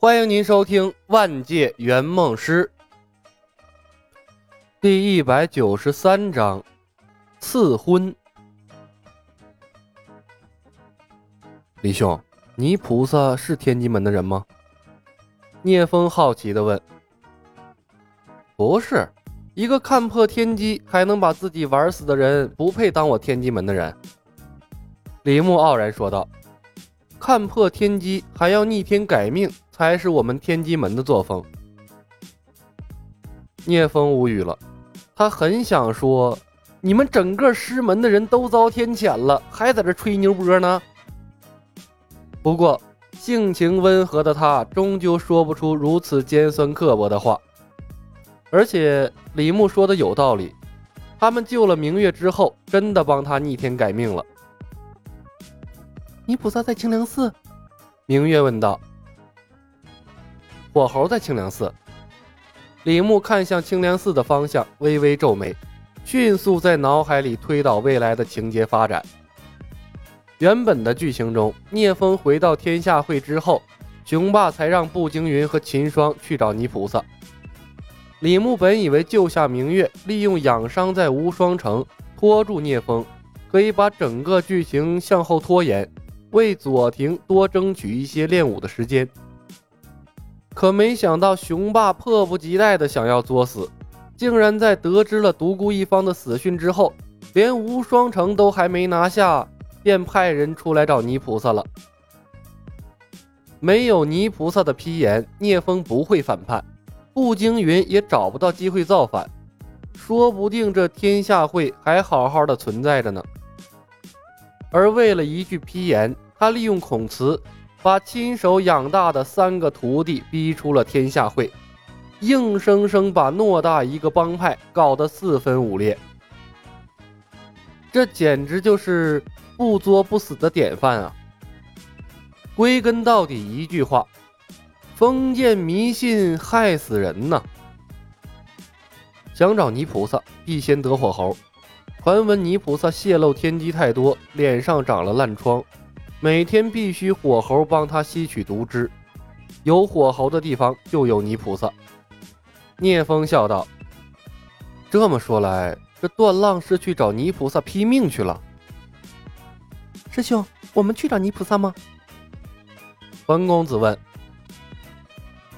欢迎您收听《万界圆梦师》第一百九十三章：赐婚。李兄，你菩萨是天机门的人吗？聂风好奇的问。不是，一个看破天机还能把自己玩死的人，不配当我天机门的人。李牧傲然说道。看破天机还要逆天改命，才是我们天机门的作风。聂风无语了，他很想说：“你们整个师门的人都遭天谴了，还在这吹牛波呢。”不过性情温和的他，终究说不出如此尖酸刻薄的话。而且李牧说的有道理，他们救了明月之后，真的帮他逆天改命了。你菩萨在清凉寺？明月问道。火猴在清凉寺。李牧看向清凉寺的方向，微微皱眉，迅速在脑海里推导未来的情节发展。原本的剧情中，聂风回到天下会之后，雄霸才让步惊云和秦霜去找泥菩萨。李牧本以为救下明月，利用养伤在无双城拖住聂风，可以把整个剧情向后拖延。为左庭多争取一些练武的时间，可没想到雄霸迫不及待的想要作死，竟然在得知了独孤一方的死讯之后，连无双城都还没拿下，便派人出来找泥菩萨了。没有泥菩萨的批言，聂风不会反叛，步惊云也找不到机会造反，说不定这天下会还好好的存在着呢。而为了一句批言，他利用孔慈，把亲手养大的三个徒弟逼出了天下会，硬生生把偌大一个帮派搞得四分五裂。这简直就是不作不死的典范啊！归根到底一句话：封建迷信害死人呐！想找泥菩萨，必先得火猴。传闻泥菩萨泄露天机太多，脸上长了烂疮，每天必须火猴帮他吸取毒汁。有火猴的地方就有泥菩萨。聂风笑道：“这么说来，这段浪是去找泥菩萨拼命去了。”师兄，我们去找泥菩萨吗？冯公子问。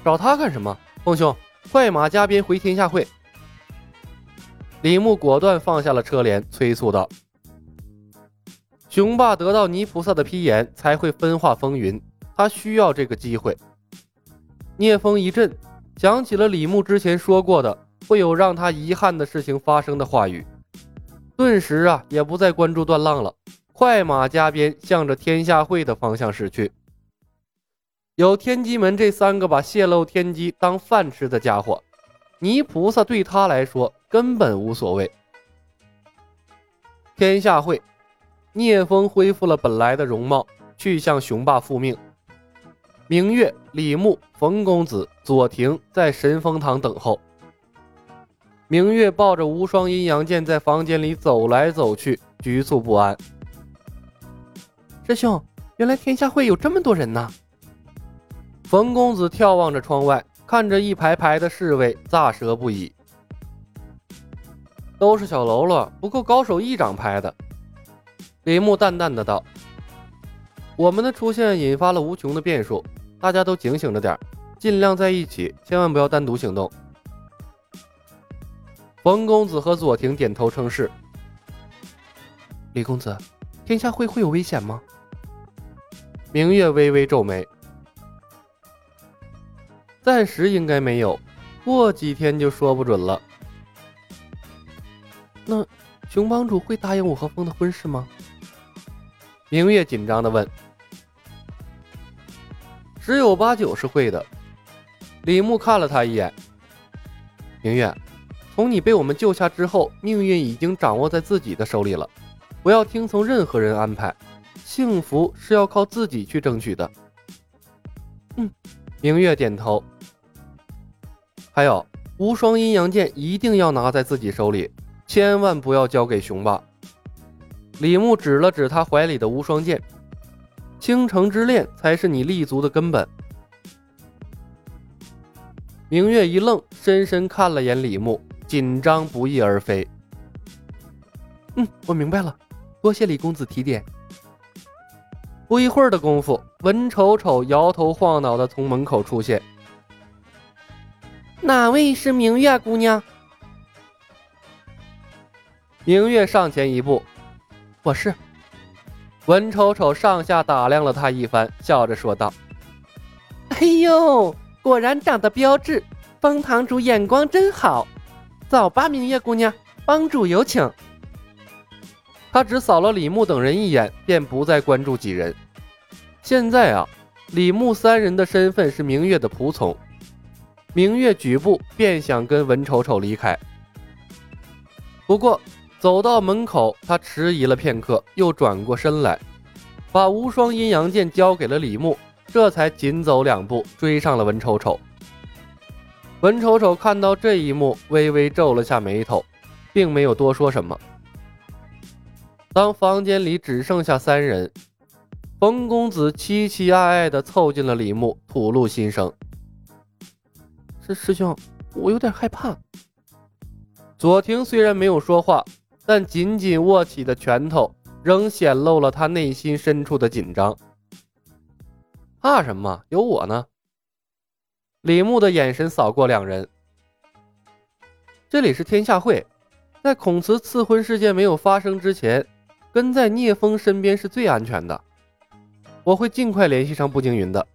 找他干什么？凤兄，快马加鞭回天下会。李牧果断放下了车帘，催促道：“雄霸得到泥菩萨的批言，才会分化风云。他需要这个机会。”聂风一震，想起了李牧之前说过的会有让他遗憾的事情发生的话语，顿时啊，也不再关注段浪了，快马加鞭向着天下会的方向驶去。有天机门这三个把泄露天机当饭吃的家伙，泥菩萨对他来说。根本无所谓。天下会，聂风恢复了本来的容貌，去向雄霸复命。明月、李牧、冯公子、左庭在神风堂等候。明月抱着无双阴阳剑在房间里走来走去，局促不安。师兄，原来天下会有这么多人呐！冯公子眺望着窗外，看着一排排的侍卫，咂舌不已。都是小喽啰，不够高手一掌拍的。李牧淡淡的道：“我们的出现引发了无穷的变数，大家都警醒着点，尽量在一起，千万不要单独行动。”冯公子和左庭点头称是。李公子，天下会会有危险吗？明月微微皱眉：“暂时应该没有，过几天就说不准了。”那熊帮主会答应我和风的婚事吗？明月紧张的问。十有八九是会的。李牧看了他一眼。明月，从你被我们救下之后，命运已经掌握在自己的手里了，不要听从任何人安排，幸福是要靠自己去争取的。嗯，明月点头。还有，无双阴阳剑一定要拿在自己手里。千万不要交给雄霸。李牧指了指他怀里的无双剑，倾城之恋才是你立足的根本。明月一愣，深深看了眼李牧，紧张不翼而飞。嗯，我明白了，多谢李公子提点。不一会儿的功夫，文丑丑摇头晃脑的从门口出现。哪位是明月姑娘？明月上前一步，我是。文丑丑上下打量了他一番，笑着说道：“哎呦，果然长得标致，方堂主眼光真好。走吧，明月姑娘，帮主有请。”他只扫了李牧等人一眼，便不再关注几人。现在啊，李牧三人的身份是明月的仆从。明月举步便想跟文丑丑离开，不过走到门口，他迟疑了片刻，又转过身来，把无双阴阳剑交给了李牧，这才紧走两步追上了文丑丑。文丑丑看到这一幕，微微皱了下眉头，并没有多说什么。当房间里只剩下三人，冯公子凄凄爱爱地凑近了李牧，吐露心声：“师师兄，我有点害怕。”左庭虽然没有说话，但紧紧握起的拳头仍显露了他内心深处的紧张。怕什么？有我呢。李牧的眼神扫过两人，这里是天下会，在孔慈赐婚事件没有发生之前。跟在聂风身边是最安全的，我会尽快联系上步惊云的。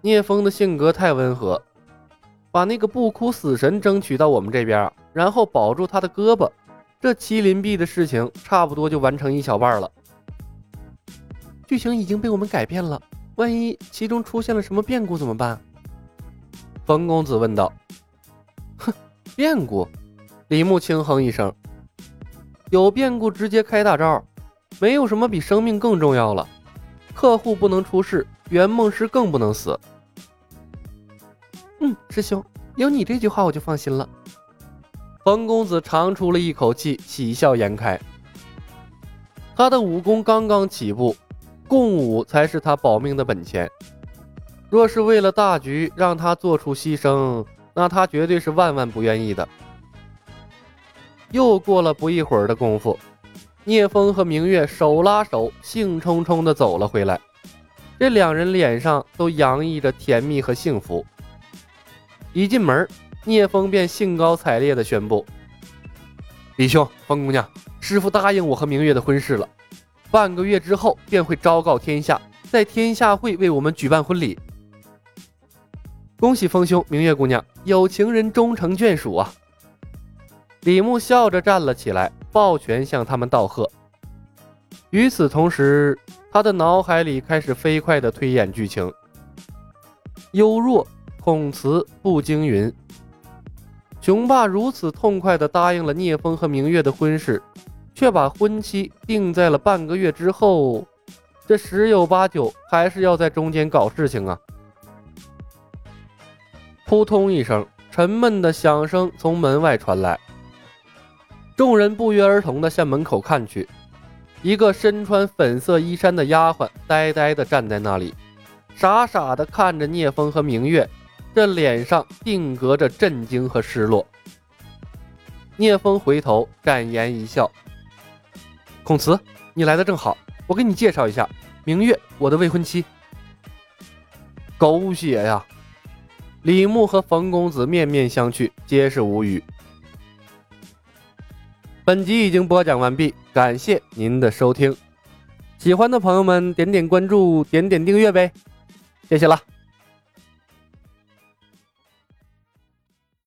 聂风的性格太温和，把那个不哭死神争取到我们这边，然后保住他的胳膊，这麒麟臂的事情差不多就完成一小半了。剧情已经被我们改变了，万一其中出现了什么变故怎么办？冯公子问道。哼，变故？李牧轻哼一声。有变故直接开大招，没有什么比生命更重要了。客户不能出事，圆梦师更不能死。嗯，师兄，有你这句话我就放心了。冯公子长出了一口气，喜笑颜开。他的武功刚刚起步，共舞才是他保命的本钱。若是为了大局让他做出牺牲，那他绝对是万万不愿意的。又过了不一会儿的功夫，聂风和明月手拉手，兴冲冲地走了回来。这两人脸上都洋溢着甜蜜和幸福。一进门，聂风便兴高采烈地宣布：“李兄，风姑娘，师傅答应我和明月的婚事了，半个月之后便会昭告天下，在天下会为我们举办婚礼。恭喜风兄、明月姑娘，有情人终成眷属啊！”李牧笑着站了起来，抱拳向他们道贺。与此同时，他的脑海里开始飞快地推演剧情。幽若、孔慈、步惊云，雄霸如此痛快地答应了聂风和明月的婚事，却把婚期定在了半个月之后，这十有八九还是要在中间搞事情啊！扑通一声，沉闷的响声从门外传来。众人不约而同地向门口看去，一个身穿粉色衣衫的丫鬟呆呆地站在那里，傻傻地看着聂风和明月，这脸上定格着震惊和失落。聂风回头展颜一笑：“孔慈，你来的正好，我给你介绍一下，明月，我的未婚妻。”狗血呀！李牧和冯公子面面相觑，皆是无语。本集已经播讲完毕，感谢您的收听。喜欢的朋友们点点关注，点点订阅呗，谢谢了。